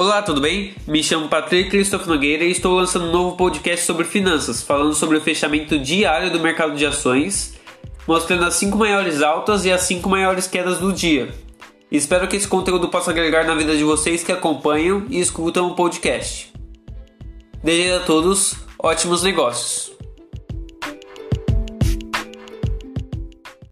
Olá, tudo bem? Me chamo Patrick Christoph Nogueira e estou lançando um novo podcast sobre finanças, falando sobre o fechamento diário do mercado de ações, mostrando as 5 maiores altas e as 5 maiores quedas do dia. Espero que esse conteúdo possa agregar na vida de vocês que acompanham e escutam o podcast. Desejo a todos ótimos negócios.